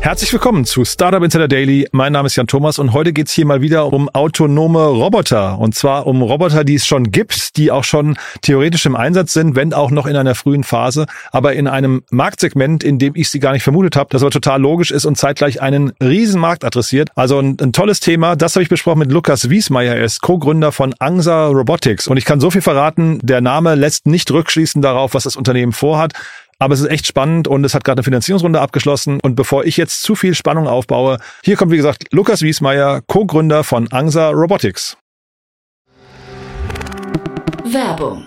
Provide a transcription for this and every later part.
Herzlich willkommen zu Startup Insider Daily. Mein Name ist Jan Thomas und heute geht's hier mal wieder um autonome Roboter. Und zwar um Roboter, die es schon gibt, die auch schon theoretisch im Einsatz sind, wenn auch noch in einer frühen Phase, aber in einem Marktsegment, in dem ich sie gar nicht vermutet habe, das aber total logisch ist und zeitgleich einen riesen Markt adressiert. Also ein, ein tolles Thema. Das habe ich besprochen mit Lukas Wiesmeier. Er ist Co-Gründer von Angsa Robotics. Und ich kann so viel verraten, der Name lässt nicht rückschließen darauf, was das Unternehmen vorhat. Aber es ist echt spannend und es hat gerade eine Finanzierungsrunde abgeschlossen. Und bevor ich jetzt zu viel Spannung aufbaue, hier kommt wie gesagt Lukas Wiesmeier, Co-Gründer von Angsa Robotics. Werbung.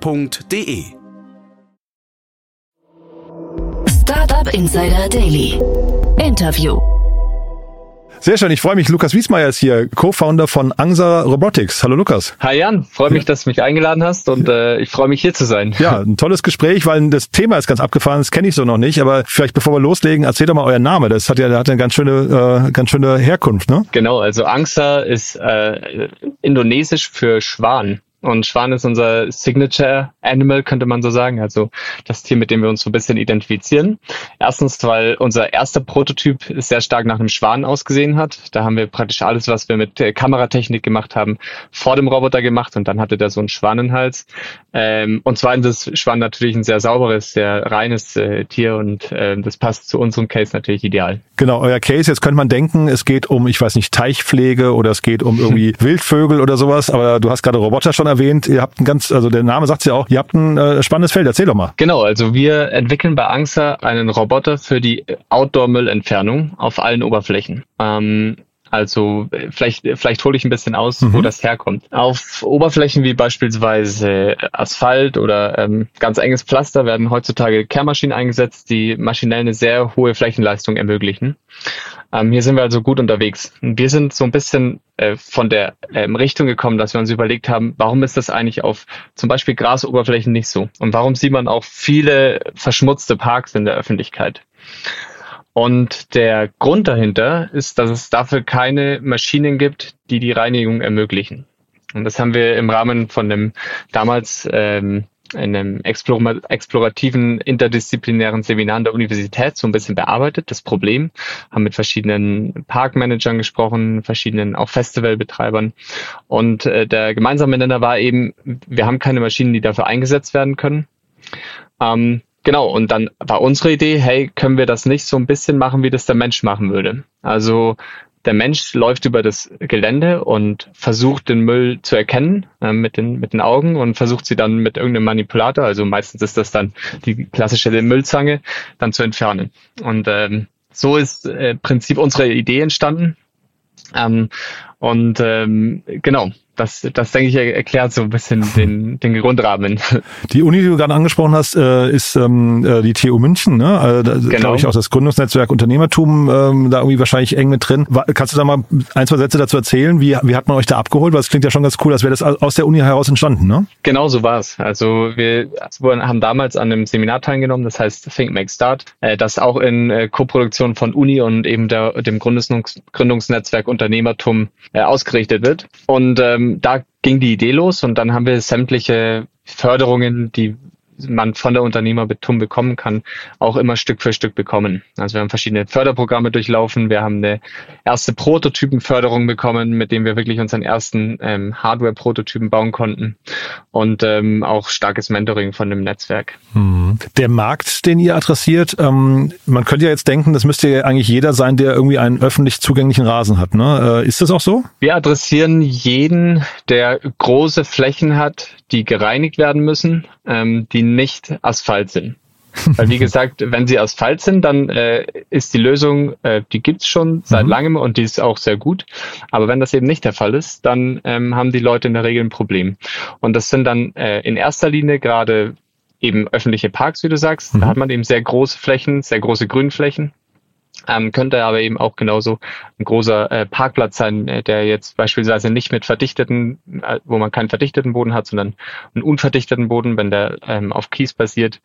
www.startup.de. Startup Insider Daily. Interview. Sehr schön, ich freue mich. Lukas Wiesmeier ist hier, Co-Founder von Angsa Robotics. Hallo Lukas. Hi Jan, freue mich, dass du mich eingeladen hast und äh, ich freue mich hier zu sein. Ja, ein tolles Gespräch, weil das Thema ist ganz abgefahren, das kenne ich so noch nicht, aber vielleicht bevor wir loslegen, erzählt doch mal euer Name. Das hat ja hat eine ganz schöne, äh, ganz schöne Herkunft, ne? Genau, also Angsa ist äh, indonesisch für Schwan. Und Schwan ist unser Signature Animal, könnte man so sagen. Also das Tier, mit dem wir uns so ein bisschen identifizieren. Erstens, weil unser erster Prototyp sehr stark nach einem Schwan ausgesehen hat. Da haben wir praktisch alles, was wir mit Kameratechnik gemacht haben, vor dem Roboter gemacht und dann hatte der so einen Schwanenhals. Ähm, und zweitens ist Schwan natürlich ein sehr sauberes, sehr reines äh, Tier und äh, das passt zu unserem Case natürlich ideal. Genau, euer Case, jetzt könnte man denken, es geht um, ich weiß nicht, Teichpflege oder es geht um irgendwie Wildvögel oder sowas, aber du hast gerade Roboter schon erwähnt, ihr habt ein ganz, also der Name sagt es ja auch, ihr habt ein äh, spannendes Feld, erzähl doch mal. Genau, also wir entwickeln bei ANGSA einen Roboter für die Outdoor-Müllentfernung auf allen Oberflächen. Ähm, also vielleicht, vielleicht hole ich ein bisschen aus, mhm. wo das herkommt. Auf Oberflächen wie beispielsweise Asphalt oder ähm, ganz enges Pflaster werden heutzutage Kehrmaschinen eingesetzt, die maschinell eine sehr hohe Flächenleistung ermöglichen. Ähm, hier sind wir also gut unterwegs. Wir sind so ein bisschen äh, von der ähm, Richtung gekommen, dass wir uns überlegt haben, warum ist das eigentlich auf zum Beispiel Grasoberflächen nicht so? Und warum sieht man auch viele verschmutzte Parks in der Öffentlichkeit? Und der Grund dahinter ist, dass es dafür keine Maschinen gibt, die die Reinigung ermöglichen. Und das haben wir im Rahmen von dem damals ähm, in einem explorativen interdisziplinären Seminar an der Universität so ein bisschen bearbeitet, das Problem, haben mit verschiedenen Parkmanagern gesprochen, verschiedenen auch Festivalbetreibern und äh, der gemeinsame Nenner war eben, wir haben keine Maschinen, die dafür eingesetzt werden können. Ähm, Genau, und dann war unsere Idee, hey, können wir das nicht so ein bisschen machen, wie das der Mensch machen würde? Also der Mensch läuft über das Gelände und versucht den Müll zu erkennen äh, mit, den, mit den Augen und versucht sie dann mit irgendeinem Manipulator, also meistens ist das dann die klassische Müllzange, dann zu entfernen. Und ähm, so ist äh, Prinzip unsere Idee entstanden. Ähm, und ähm, genau, das, das denke ich erklärt so ein bisschen den, den Grundrahmen. Die Uni, die du gerade angesprochen hast, äh, ist ähm, äh, die TU München, ne? Also, da genau. glaube ich auch das Gründungsnetzwerk Unternehmertum ähm, da irgendwie wahrscheinlich eng mit drin. Kannst du da mal ein, zwei Sätze dazu erzählen? Wie, wie hat man euch da abgeholt? Weil es klingt ja schon ganz cool, als wäre das aus der Uni heraus entstanden, ne? Genau so war es. Also wir haben damals an einem Seminar teilgenommen, das heißt Think Make Start, äh, das auch in Koproduktion von Uni und eben der, dem Gründungs Gründungsnetzwerk Unternehmertum ausgerichtet wird. Und ähm, da ging die Idee los und dann haben wir sämtliche Förderungen, die man von der Unternehmerbetum bekommen kann, auch immer Stück für Stück bekommen. Also wir haben verschiedene Förderprogramme durchlaufen, wir haben eine erste Prototypenförderung bekommen, mit dem wir wirklich unseren ersten ähm, Hardware-Prototypen bauen konnten und ähm, auch starkes Mentoring von dem Netzwerk. Mhm. Der Markt, den ihr adressiert, ähm, man könnte ja jetzt denken, das müsste ja eigentlich jeder sein, der irgendwie einen öffentlich zugänglichen Rasen hat. Ne? Äh, ist das auch so? Wir adressieren jeden, der große Flächen hat, die gereinigt werden müssen, ähm, die nicht Asphalt sind. Weil wie gesagt, wenn sie Asphalt sind, dann äh, ist die Lösung, äh, die gibt's schon seit mhm. langem und die ist auch sehr gut. Aber wenn das eben nicht der Fall ist, dann ähm, haben die Leute in der Regel ein Problem. Und das sind dann äh, in erster Linie gerade eben öffentliche Parks, wie du sagst. Mhm. Da hat man eben sehr große Flächen, sehr große Grünflächen. Ähm, könnte aber eben auch genauso ein großer äh, Parkplatz sein, äh, der jetzt beispielsweise nicht mit verdichteten, äh, wo man keinen verdichteten Boden hat, sondern einen unverdichteten Boden, wenn der ähm, auf Kies basiert.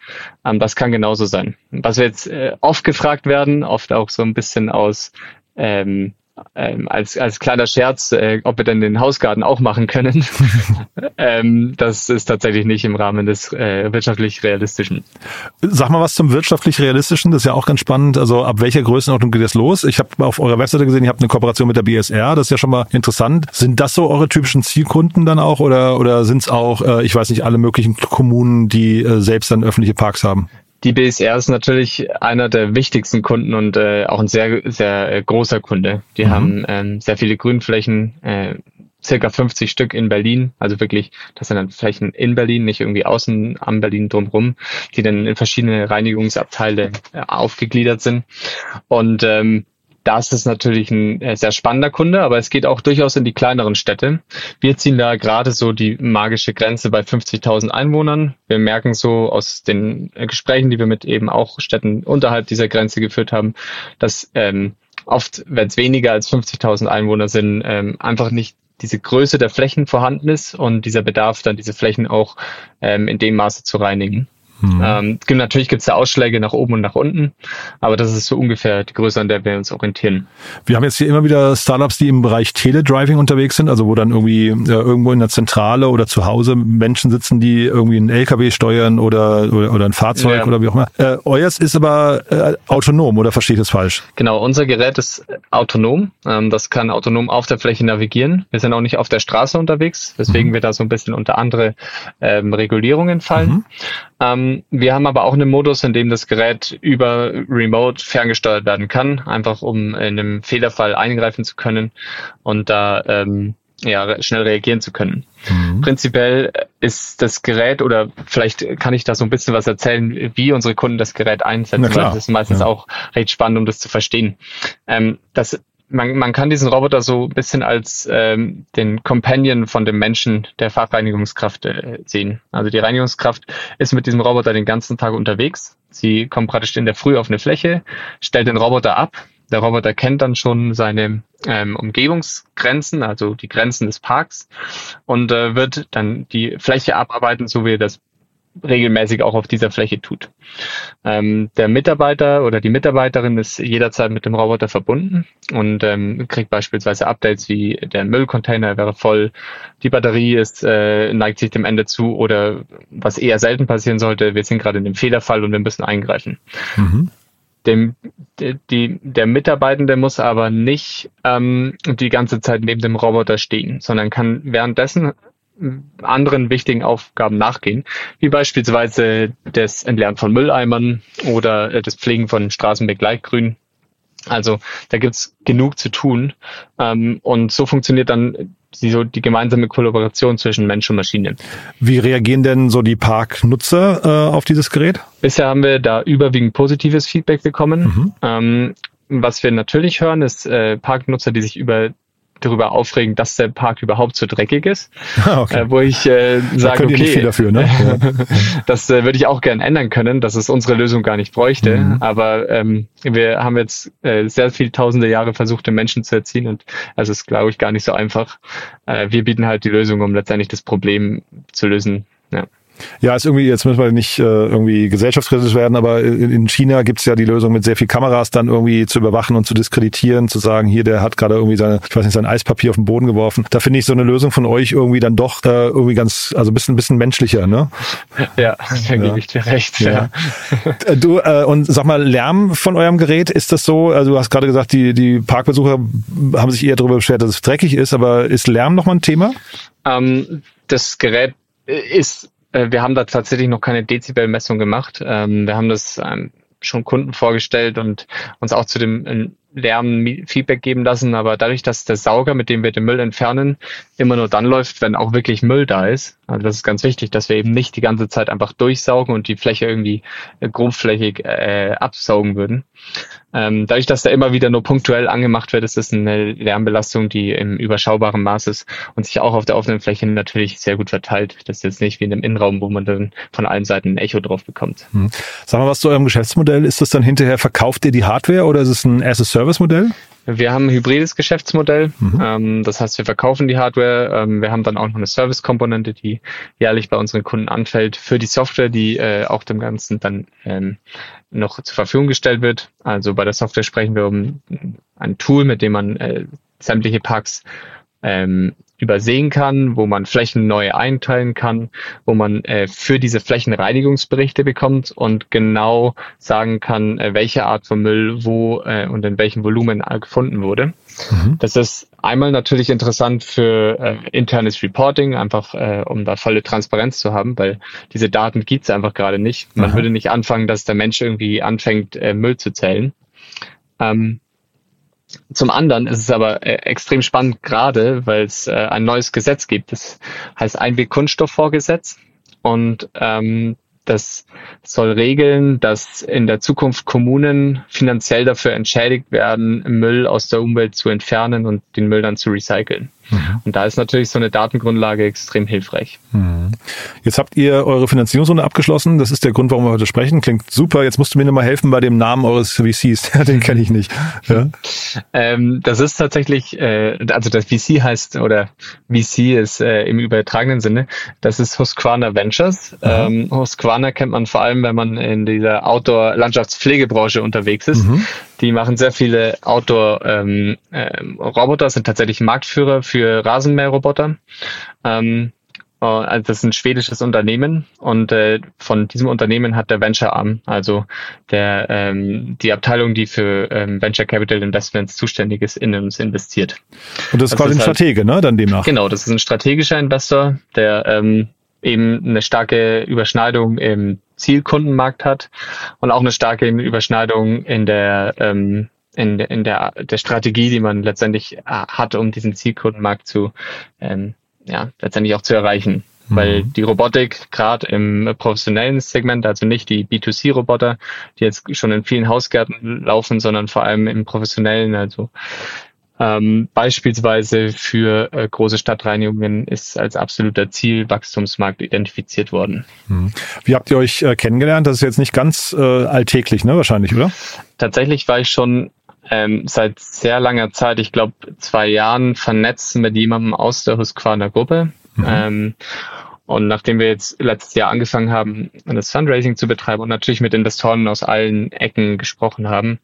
Ähm, das kann genauso sein. Was wir jetzt äh, oft gefragt werden, oft auch so ein bisschen aus ähm, ähm, als, als kleiner Scherz, äh, ob wir denn den Hausgarten auch machen können. ähm, das ist tatsächlich nicht im Rahmen des äh, wirtschaftlich Realistischen. Sag mal was zum wirtschaftlich Realistischen, das ist ja auch ganz spannend. Also ab welcher Größenordnung geht das los? Ich habe auf eurer Webseite gesehen, ihr habt eine Kooperation mit der BSR, das ist ja schon mal interessant. Sind das so eure typischen Zielkunden dann auch oder, oder sind es auch, äh, ich weiß nicht, alle möglichen Kommunen, die äh, selbst dann öffentliche Parks haben? Die BSR ist natürlich einer der wichtigsten Kunden und äh, auch ein sehr, sehr äh, großer Kunde. Die mhm. haben ähm, sehr viele Grünflächen, äh, circa 50 Stück in Berlin, also wirklich, das sind dann Flächen in Berlin, nicht irgendwie außen am Berlin drumherum, die dann in verschiedene Reinigungsabteile äh, aufgegliedert sind. Und ähm, das ist natürlich ein äh, sehr spannender Kunde, aber es geht auch durchaus in die kleineren Städte. Wir ziehen da gerade so die magische Grenze bei 50.000 Einwohnern. Wir merken so aus den äh, Gesprächen, die wir mit eben auch Städten unterhalb dieser Grenze geführt haben, dass ähm, oft, wenn es weniger als 50.000 Einwohner sind, ähm, einfach nicht diese Größe der Flächen vorhanden ist und dieser Bedarf, dann diese Flächen auch ähm, in dem Maße zu reinigen. Mhm. Ähm, natürlich gibt es da Ausschläge nach oben und nach unten, aber das ist so ungefähr die Größe, an der wir uns orientieren. Wir haben jetzt hier immer wieder Startups, die im Bereich Teledriving unterwegs sind, also wo dann irgendwie äh, irgendwo in der Zentrale oder zu Hause Menschen sitzen, die irgendwie einen LKW steuern oder, oder, oder ein Fahrzeug ja. oder wie auch immer. Äh, euers ist aber äh, autonom oder verstehe ich das falsch? Genau, unser Gerät ist autonom. Ähm, das kann autonom auf der Fläche navigieren. Wir sind auch nicht auf der Straße unterwegs, weswegen mhm. wir da so ein bisschen unter andere ähm, Regulierungen fallen. Mhm. Ähm, wir haben aber auch einen Modus, in dem das Gerät über Remote ferngesteuert werden kann, einfach um in einem Fehlerfall eingreifen zu können und da ähm, ja, schnell reagieren zu können. Mhm. Prinzipiell ist das Gerät oder vielleicht kann ich da so ein bisschen was erzählen, wie unsere Kunden das Gerät einsetzen, weil das ist meistens ja. auch recht spannend, um das zu verstehen. Ähm, das man, man kann diesen Roboter so ein bisschen als ähm, den Companion von dem Menschen, der Fachreinigungskraft äh, sehen. Also die Reinigungskraft ist mit diesem Roboter den ganzen Tag unterwegs. Sie kommt praktisch in der Früh auf eine Fläche, stellt den Roboter ab. Der Roboter kennt dann schon seine ähm, Umgebungsgrenzen, also die Grenzen des Parks und äh, wird dann die Fläche abarbeiten, so wie er das regelmäßig auch auf dieser Fläche tut. Ähm, der Mitarbeiter oder die Mitarbeiterin ist jederzeit mit dem Roboter verbunden und ähm, kriegt beispielsweise Updates wie der Müllcontainer wäre voll, die Batterie ist äh, neigt sich dem Ende zu oder was eher selten passieren sollte, wir sind gerade in dem Fehlerfall und wir müssen eingreifen. Mhm. Dem, die, der Mitarbeitende muss aber nicht ähm, die ganze Zeit neben dem Roboter stehen, sondern kann währenddessen anderen wichtigen Aufgaben nachgehen, wie beispielsweise das Entleeren von Mülleimern oder äh, das Pflegen von Straßenbegleitgrün. Also da gibt's genug zu tun. Ähm, und so funktioniert dann die, so die gemeinsame Kollaboration zwischen Mensch und Maschine. Wie reagieren denn so die Parknutzer äh, auf dieses Gerät? Bisher haben wir da überwiegend positives Feedback bekommen. Mhm. Ähm, was wir natürlich hören, ist äh, Parknutzer, die sich über darüber aufregen, dass der Park überhaupt so dreckig ist. Ah, okay. äh, wo ich äh, sage, okay, viel dafür, ne? das äh, würde ich auch gern ändern können, dass es unsere Lösung gar nicht bräuchte. Mhm. Aber ähm, wir haben jetzt äh, sehr viele tausende Jahre versucht, den Menschen zu erziehen und es ist, glaube ich, gar nicht so einfach. Äh, wir bieten halt die Lösung, um letztendlich das Problem zu lösen. Ja. Ja, ist irgendwie, jetzt müssen wir nicht äh, irgendwie gesellschaftskritisch werden, aber in China gibt's ja die Lösung mit sehr viel Kameras dann irgendwie zu überwachen und zu diskreditieren, zu sagen, hier, der hat gerade irgendwie seine, ich weiß nicht, sein Eispapier auf den Boden geworfen. Da finde ich so eine Lösung von euch irgendwie dann doch äh, irgendwie ganz, also ein bisschen, bisschen menschlicher, ne? Ja, da ja. gebe ich dir recht. Ja. ja. Du, äh, und sag mal, Lärm von eurem Gerät, ist das so, also du hast gerade gesagt, die, die Parkbesucher haben sich eher darüber beschwert, dass es dreckig ist, aber ist Lärm nochmal ein Thema? Ähm, das Gerät ist äh, wir haben da tatsächlich noch keine Dezibelmessung gemacht. Ähm, wir haben das ähm, schon Kunden vorgestellt und uns auch zu dem äh, Lärm Feedback geben lassen. Aber dadurch, dass der Sauger, mit dem wir den Müll entfernen, immer nur dann läuft, wenn auch wirklich Müll da ist. Also das ist ganz wichtig, dass wir eben nicht die ganze Zeit einfach durchsaugen und die Fläche irgendwie äh, grobflächig äh, absaugen würden. Ähm, dadurch, dass da immer wieder nur punktuell angemacht wird, ist das eine Lärmbelastung, die im überschaubaren Maß ist und sich auch auf der offenen Fläche natürlich sehr gut verteilt. Das ist jetzt nicht wie in einem Innenraum, wo man dann von allen Seiten ein Echo drauf bekommt. Hm. Sag mal was zu eurem Geschäftsmodell. Ist das dann hinterher, verkauft ihr die Hardware oder ist es ein As-a-Service-Modell? Wir haben ein hybrides Geschäftsmodell. Mhm. Ähm, das heißt, wir verkaufen die Hardware. Ähm, wir haben dann auch noch eine Service-Komponente, die jährlich bei unseren Kunden anfällt für die Software, die äh, auch dem Ganzen dann ähm, noch zur Verfügung gestellt wird. Also bei der Software sprechen wir um ein Tool, mit dem man äh, sämtliche Parks ähm, übersehen kann, wo man Flächen neu einteilen kann, wo man äh, für diese Flächen Reinigungsberichte bekommt und genau sagen kann, äh, welche Art von Müll wo äh, und in welchem Volumen gefunden wurde. Mhm. Das ist einmal natürlich interessant für äh, internes Reporting, einfach äh, um da volle Transparenz zu haben, weil diese Daten gibt's einfach gerade nicht. Man Aha. würde nicht anfangen, dass der Mensch irgendwie anfängt, äh, Müll zu zählen. Ähm, zum anderen ist es aber äh, extrem spannend, gerade weil es äh, ein neues Gesetz gibt. Das heißt Einweg-Kunststoffvorgesetz. Und ähm, das soll regeln, dass in der Zukunft Kommunen finanziell dafür entschädigt werden, Müll aus der Umwelt zu entfernen und den Müll dann zu recyceln. Mhm. Und da ist natürlich so eine Datengrundlage extrem hilfreich. Mhm. Jetzt habt ihr eure Finanzierungsrunde abgeschlossen. Das ist der Grund, warum wir heute sprechen. Klingt super. Jetzt musst du mir nochmal helfen bei dem Namen eures VCs. Den kenne ich nicht. Ja? Ähm, das ist tatsächlich, äh, also das VC heißt, oder VC ist äh, im übertragenen Sinne, das ist Husqvarna Ventures. Ähm, Husqvarna kennt man vor allem, wenn man in dieser Outdoor-Landschaftspflegebranche unterwegs ist. Die machen sehr viele Outdoor-Roboter, ähm, äh, sind tatsächlich Marktführer für Rasenmäherroboter. Ähm, äh, also das ist ein schwedisches Unternehmen und äh, von diesem Unternehmen hat der Venture Arm, also der ähm, die Abteilung, die für ähm, Venture Capital Investments zuständig ist, in uns investiert. Und das ist quasi ein halt, Stratege, ne? Dann demnach. Genau, das ist ein strategischer Investor, der ähm, eben eine starke Überschneidung im Zielkundenmarkt hat und auch eine starke Überschneidung in der ähm, in, in der, der Strategie, die man letztendlich äh, hat, um diesen Zielkundenmarkt zu ähm, ja, letztendlich auch zu erreichen. Mhm. Weil die Robotik gerade im professionellen Segment, also nicht die B2C-Roboter, die jetzt schon in vielen Hausgärten laufen, sondern vor allem im professionellen, also ähm, beispielsweise für äh, große Stadtreinigungen ist als absoluter Zielwachstumsmarkt identifiziert worden. Hm. Wie habt ihr euch äh, kennengelernt? Das ist jetzt nicht ganz äh, alltäglich, ne? Wahrscheinlich, oder? Tatsächlich war ich schon ähm, seit sehr langer Zeit, ich glaube zwei Jahren, vernetzt mit jemandem aus der Husqvarna Gruppe. Mhm. Ähm, und nachdem wir jetzt letztes Jahr angefangen haben, das Fundraising zu betreiben und natürlich mit Investoren aus allen Ecken gesprochen haben,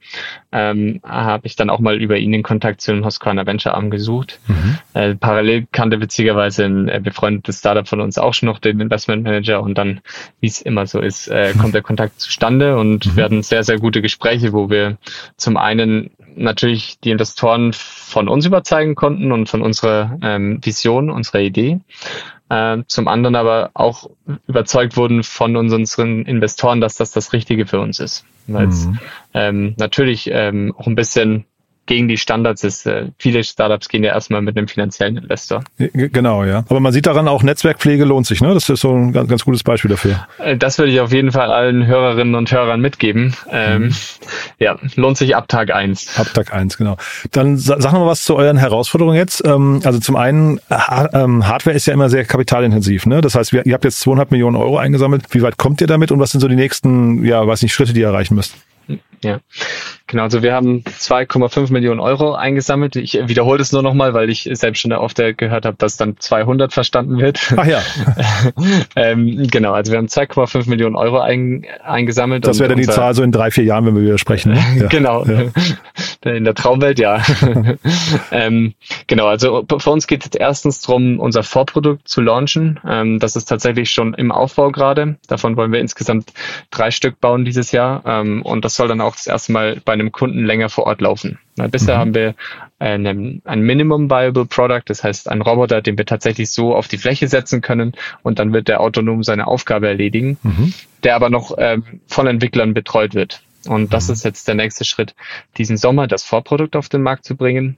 ähm, habe ich dann auch mal über ihn den Kontakt zu dem Husqvarna Venture Arm gesucht. Mhm. Äh, parallel kannte witzigerweise ein äh, befreundetes Startup von uns auch schon noch den Investment Manager und dann, wie es immer so ist, äh, mhm. kommt der Kontakt zustande und mhm. wir hatten sehr, sehr gute Gespräche, wo wir zum einen natürlich die Investoren von uns überzeugen konnten und von unserer ähm, Vision, unserer Idee äh, zum anderen aber auch überzeugt wurden von unseren Investoren, dass das das Richtige für uns ist. Weil es mhm. ähm, natürlich ähm, auch ein bisschen gegen die Standards ist. Äh, viele Startups gehen ja erstmal mit einem finanziellen Investor. Genau, ja. Aber man sieht daran auch, Netzwerkpflege lohnt sich, ne? Das ist so ein ganz, ganz gutes Beispiel dafür. Äh, das würde ich auf jeden Fall allen Hörerinnen und Hörern mitgeben. Ähm, mhm. Ja, lohnt sich ab Tag eins. Ab Tag eins, genau. Dann sag noch mal was zu euren Herausforderungen jetzt. Ähm, also zum einen, ähm, Hardware ist ja immer sehr kapitalintensiv, ne? Das heißt, ihr habt jetzt 200 Millionen Euro eingesammelt. Wie weit kommt ihr damit und was sind so die nächsten, ja, weiß nicht, Schritte, die ihr erreichen müsst? Ja, genau. Also wir haben 2,5 Millionen Euro eingesammelt. Ich wiederhole das nur nochmal, weil ich selbst schon oft gehört habe, dass dann 200 verstanden wird. Ach ja. ähm, genau, also wir haben 2,5 Millionen Euro ein, eingesammelt. Das wäre dann die Zahl so in drei, vier Jahren, wenn wir wieder sprechen. Ne? Ja. genau. Ja. In der Traumwelt, ja. ähm, genau, also für uns geht es erstens darum, unser Vorprodukt zu launchen. Ähm, das ist tatsächlich schon im Aufbau gerade. Davon wollen wir insgesamt drei Stück bauen dieses Jahr. Ähm, und das soll dann auch das erste Mal bei einem Kunden länger vor Ort laufen. Na, bisher mhm. haben wir einen, ein Minimum Viable Product, das heißt ein Roboter, den wir tatsächlich so auf die Fläche setzen können und dann wird der autonom seine Aufgabe erledigen, mhm. der aber noch ähm, von Entwicklern betreut wird. Und das mhm. ist jetzt der nächste Schritt, diesen Sommer das Vorprodukt auf den Markt zu bringen.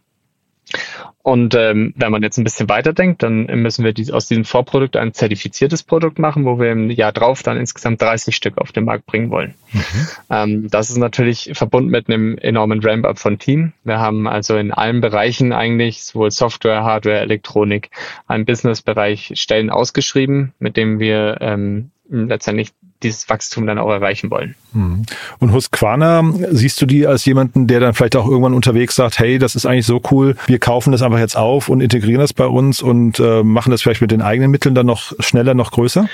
Und ähm, wenn man jetzt ein bisschen weiterdenkt, dann müssen wir die, aus diesem Vorprodukt ein zertifiziertes Produkt machen, wo wir im Jahr drauf dann insgesamt 30 Stück auf den Markt bringen wollen. Mhm. Ähm, das ist natürlich verbunden mit einem enormen Ramp-up von Team. Wir haben also in allen Bereichen eigentlich, sowohl Software, Hardware, Elektronik, einen Business-Bereich Stellen ausgeschrieben, mit dem wir ähm, letztendlich dieses Wachstum dann auch erreichen wollen. Mhm. Und Husqvarna, siehst du die als jemanden, der dann vielleicht auch irgendwann unterwegs sagt, hey, das ist eigentlich so cool, wir kaufen das einfach jetzt auf und integrieren das bei uns und äh, machen das vielleicht mit den eigenen Mitteln dann noch schneller, noch größer?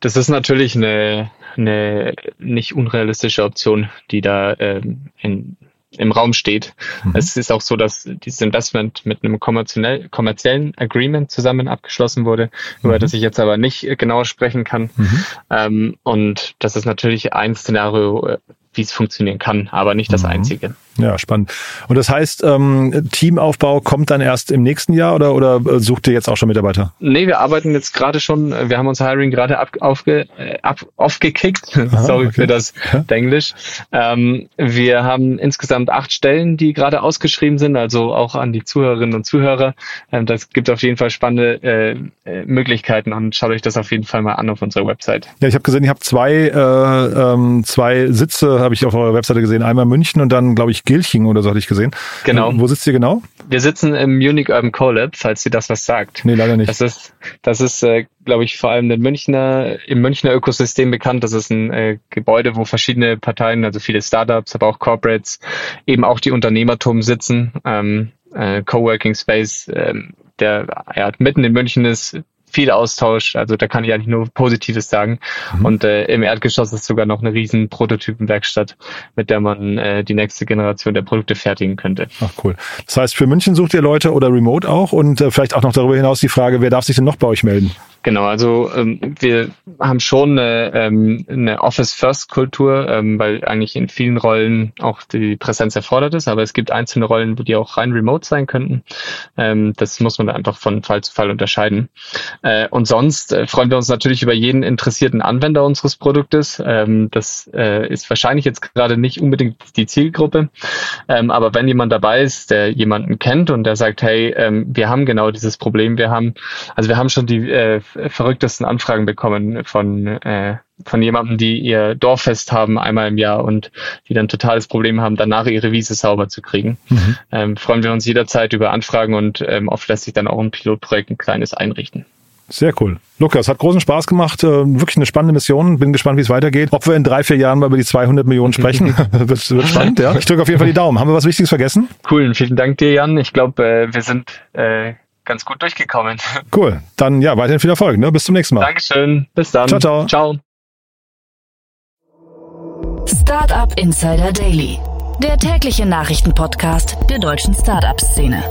Das ist natürlich eine, eine nicht unrealistische Option, die da ähm, in im Raum steht. Mhm. Es ist auch so, dass dieses Investment mit einem kommerziell, kommerziellen Agreement zusammen abgeschlossen wurde, mhm. über das ich jetzt aber nicht genauer sprechen kann. Mhm. Ähm, und das ist natürlich ein Szenario, äh, wie es funktionieren kann, aber nicht das mhm. einzige. Ja, spannend. Und das heißt, ähm, Teamaufbau kommt dann erst im nächsten Jahr oder, oder äh, sucht ihr jetzt auch schon Mitarbeiter? Nee, wir arbeiten jetzt gerade schon, wir haben unser Hiring gerade ab, aufge, äh, ab, aufgekickt. Aha, Sorry okay. für das ja. Englisch. Ähm, wir haben insgesamt acht Stellen, die gerade ausgeschrieben sind, also auch an die Zuhörerinnen und Zuhörer. Ähm, das gibt auf jeden Fall spannende äh, äh, Möglichkeiten und schaut euch das auf jeden Fall mal an auf unserer Website. Ja, ich habe gesehen, ihr habt zwei, äh, ähm, zwei Sitze, habe ich auf eurer Webseite gesehen. Einmal München und dann, glaube ich, Gilching oder so hatte ich gesehen. Genau. Wo sitzt ihr genau? Wir sitzen im Munich Urban Colab, falls ihr das was sagt. Nee, leider nicht. Das ist, das ist, äh, glaube ich, vor allem in Münchner, im Münchner Ökosystem bekannt. Das ist ein äh, Gebäude, wo verschiedene Parteien, also viele Startups, aber auch Corporates, eben auch die Unternehmertum sitzen. Ähm, äh, Coworking Space, ähm, der ja, mitten in München ist, viel Austausch. Also da kann ich eigentlich nur Positives sagen. Mhm. Und äh, im Erdgeschoss ist sogar noch eine riesen Prototypenwerkstatt, mit der man äh, die nächste Generation der Produkte fertigen könnte. Ach cool. Das heißt, für München sucht ihr Leute oder Remote auch und äh, vielleicht auch noch darüber hinaus die Frage, wer darf sich denn noch bei euch melden? Genau, also ähm, wir haben schon eine, ähm, eine Office-First-Kultur, ähm, weil eigentlich in vielen Rollen auch die Präsenz erfordert ist, aber es gibt einzelne Rollen, die auch rein remote sein könnten. Ähm, das muss man einfach von Fall zu Fall unterscheiden. Äh, und sonst äh, freuen wir uns natürlich über jeden interessierten Anwender unseres Produktes. Ähm, das äh, ist wahrscheinlich jetzt gerade nicht unbedingt die Zielgruppe, ähm, aber wenn jemand dabei ist, der jemanden kennt und der sagt, hey, ähm, wir haben genau dieses Problem, wir haben, also wir haben schon die äh, verrücktesten Anfragen bekommen von, äh, von jemandem, die ihr Dorffest haben einmal im Jahr und die dann totales Problem haben, danach ihre Wiese sauber zu kriegen. Mhm. Ähm, freuen wir uns jederzeit über Anfragen und ähm, oft lässt sich dann auch ein Pilotprojekt ein kleines einrichten. Sehr cool. Lukas, hat großen Spaß gemacht. Äh, wirklich eine spannende Mission. Bin gespannt, wie es weitergeht. Ob wir in drei, vier Jahren mal über die 200 Millionen sprechen, wird, wird spannend. Ja. Ich drücke auf jeden Fall die Daumen. Haben wir was Wichtiges vergessen? Cool. Vielen Dank dir, Jan. Ich glaube, äh, wir sind äh, ganz gut durchgekommen. Cool. Dann ja, weiterhin viel Erfolg. Ne? Bis zum nächsten Mal. Dankeschön. Bis dann. Ciao, ciao. Ciao. Startup Insider Daily, der tägliche Nachrichtenpodcast der deutschen Startup-Szene.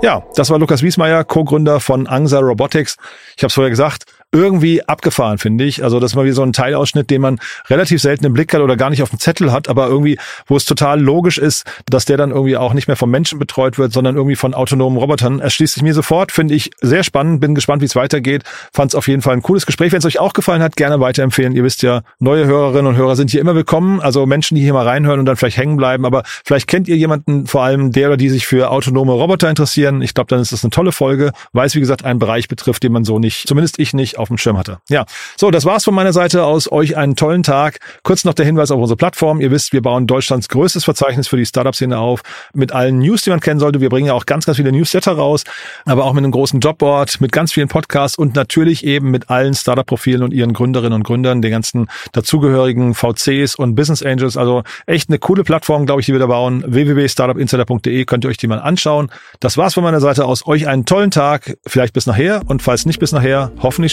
Ja, das war Lukas Wiesmeier, Co-Gründer von Angsa Robotics. Ich habe es vorher gesagt, irgendwie abgefahren, finde ich. Also das ist mal wie so ein Teilausschnitt, den man relativ selten im Blick hat oder gar nicht auf dem Zettel hat, aber irgendwie, wo es total logisch ist, dass der dann irgendwie auch nicht mehr vom Menschen betreut wird, sondern irgendwie von autonomen Robotern. Erschließt sich mir sofort, finde ich sehr spannend, bin gespannt, wie es weitergeht. Fand es auf jeden Fall ein cooles Gespräch. Wenn es euch auch gefallen hat, gerne weiterempfehlen. Ihr wisst ja, neue Hörerinnen und Hörer sind hier immer willkommen. Also Menschen, die hier mal reinhören und dann vielleicht hängen bleiben. Aber vielleicht kennt ihr jemanden, vor allem der oder die sich für autonome Roboter interessieren. Ich glaube, dann ist das eine tolle Folge, weil es, wie gesagt, einen Bereich betrifft, den man so nicht, zumindest ich nicht, auf dem Schirm hatte. Ja, so, das war's von meiner Seite aus. Euch einen tollen Tag. Kurz noch der Hinweis auf unsere Plattform. Ihr wisst, wir bauen Deutschlands größtes Verzeichnis für die Startup-Szene auf mit allen News, die man kennen sollte. Wir bringen ja auch ganz, ganz viele Newsletter raus, aber auch mit einem großen Jobboard, mit ganz vielen Podcasts und natürlich eben mit allen Startup-Profilen und ihren Gründerinnen und Gründern, den ganzen dazugehörigen VCs und Business Angels. Also echt eine coole Plattform, glaube ich, die wir da bauen. www.startupinsider.de könnt ihr euch die mal anschauen. Das war's von meiner Seite aus. Euch einen tollen Tag. Vielleicht bis nachher und falls nicht bis nachher, hoffentlich